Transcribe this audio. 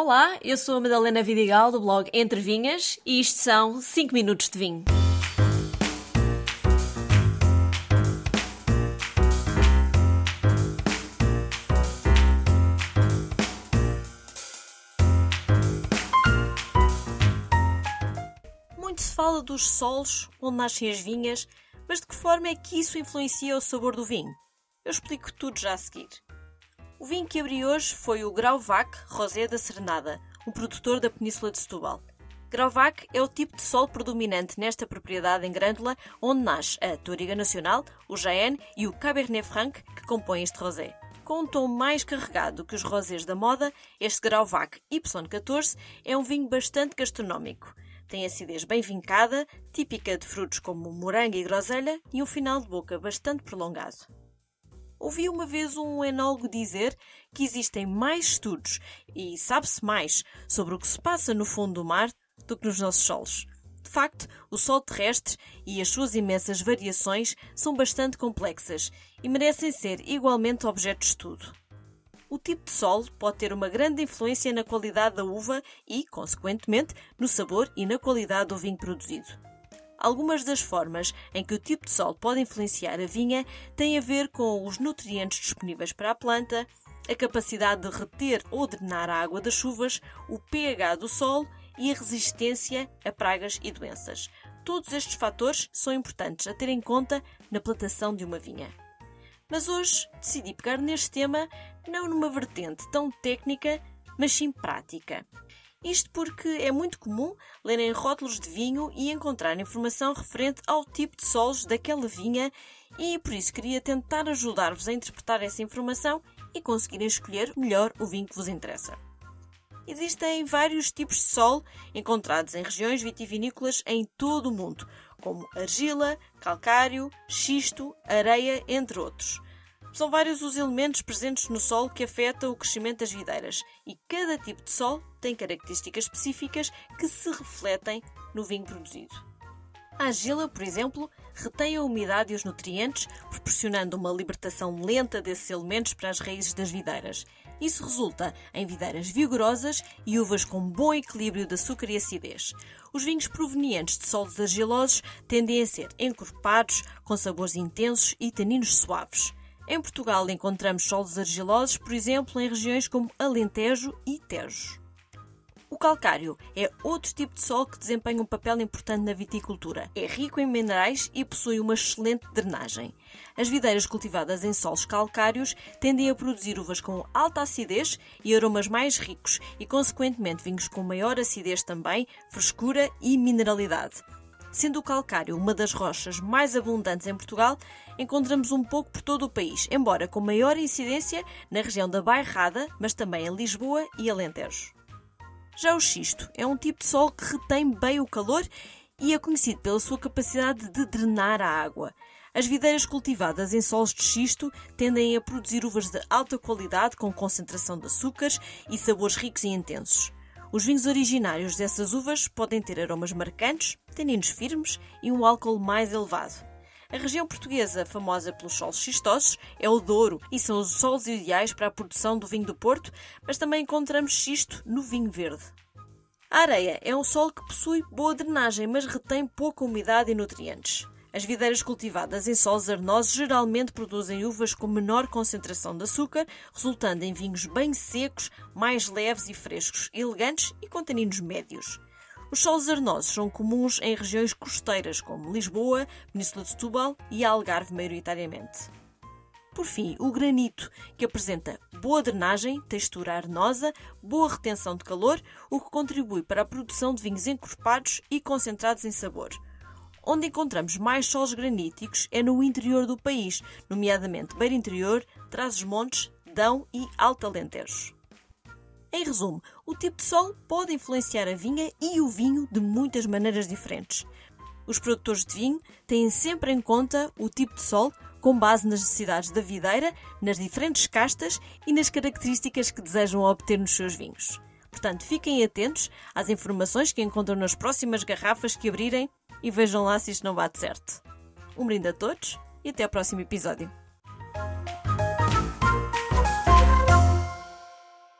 Olá, eu sou a Madalena Vidigal do blog Entre Vinhas e isto são 5 minutos de vinho. Muito se fala dos solos onde nascem as vinhas, mas de que forma é que isso influencia o sabor do vinho? Eu explico tudo já a seguir. O vinho que abri hoje foi o Grauvac Rosé da Serenada, um produtor da Península de Setúbal. Grauvac é o tipo de sol predominante nesta propriedade em Grândola, onde nasce a Toriga Nacional, o Jaén e o Cabernet Franc, que compõem este rosé. Com um tom mais carregado que os rosés da moda, este Grauvac Y14 é um vinho bastante gastronómico. Tem acidez bem vincada, típica de frutos como morango e groselha, e um final de boca bastante prolongado. Ouvi uma vez um enólogo dizer que existem mais estudos e sabe-se mais sobre o que se passa no fundo do mar do que nos nossos solos. De facto, o Sol terrestre e as suas imensas variações são bastante complexas e merecem ser igualmente objeto de estudo. O tipo de Sol pode ter uma grande influência na qualidade da uva e, consequentemente, no sabor e na qualidade do vinho produzido. Algumas das formas em que o tipo de sol pode influenciar a vinha têm a ver com os nutrientes disponíveis para a planta, a capacidade de reter ou drenar a água das chuvas, o pH do solo e a resistência a pragas e doenças. Todos estes fatores são importantes a ter em conta na plantação de uma vinha. Mas hoje decidi pegar neste tema não numa vertente tão técnica, mas sim prática. Isto porque é muito comum lerem rótulos de vinho e encontrar informação referente ao tipo de solos daquela vinha e por isso queria tentar ajudar-vos a interpretar essa informação e conseguirem escolher melhor o vinho que vos interessa. Existem vários tipos de solo encontrados em regiões vitivinícolas em todo o mundo, como argila, calcário, xisto, areia, entre outros. São vários os elementos presentes no solo que afetam o crescimento das videiras e cada tipo de solo tem características específicas que se refletem no vinho produzido. A argila, por exemplo, retém a umidade e os nutrientes, proporcionando uma libertação lenta desses elementos para as raízes das videiras. Isso resulta em videiras vigorosas e uvas com bom equilíbrio de açúcar e acidez. Os vinhos provenientes de solos argilosos tendem a ser encorpados, com sabores intensos e taninos suaves. Em Portugal encontramos solos argilosos, por exemplo, em regiões como Alentejo e Tejo. O calcário é outro tipo de solo que desempenha um papel importante na viticultura. É rico em minerais e possui uma excelente drenagem. As videiras cultivadas em solos calcários tendem a produzir uvas com alta acidez e aromas mais ricos e, consequentemente, vinhos com maior acidez também, frescura e mineralidade. Sendo o calcário uma das rochas mais abundantes em Portugal, encontramos um pouco por todo o país, embora com maior incidência na região da Bairrada, mas também em Lisboa e Alentejo. Já o xisto é um tipo de solo que retém bem o calor e é conhecido pela sua capacidade de drenar a água. As videiras cultivadas em solos de xisto tendem a produzir uvas de alta qualidade com concentração de açúcares e sabores ricos e intensos. Os vinhos originários dessas uvas podem ter aromas marcantes, taninos firmes e um álcool mais elevado. A região portuguesa famosa pelos solos xistosos é o Douro e são os solos ideais para a produção do vinho do Porto, mas também encontramos xisto no vinho verde. A areia é um solo que possui boa drenagem, mas retém pouca umidade e nutrientes. As videiras cultivadas em solos arenosos geralmente produzem uvas com menor concentração de açúcar, resultando em vinhos bem secos, mais leves e frescos, elegantes e com taninos médios. Os solos arenosos são comuns em regiões costeiras como Lisboa, Península de Setúbal e Algarve maioritariamente. Por fim, o granito, que apresenta boa drenagem, textura arenosa, boa retenção de calor, o que contribui para a produção de vinhos encorpados e concentrados em sabor. Onde encontramos mais solos graníticos é no interior do país, nomeadamente Beira Interior, Trás-os-Montes, Dão e Alto Alentejo. Em resumo, o tipo de solo pode influenciar a vinha e o vinho de muitas maneiras diferentes. Os produtores de vinho têm sempre em conta o tipo de solo com base nas necessidades da videira, nas diferentes castas e nas características que desejam obter nos seus vinhos. Portanto, fiquem atentos às informações que encontram nas próximas garrafas que abrirem e vejam lá se isto não bate certo. Um brinde a todos e até ao próximo episódio.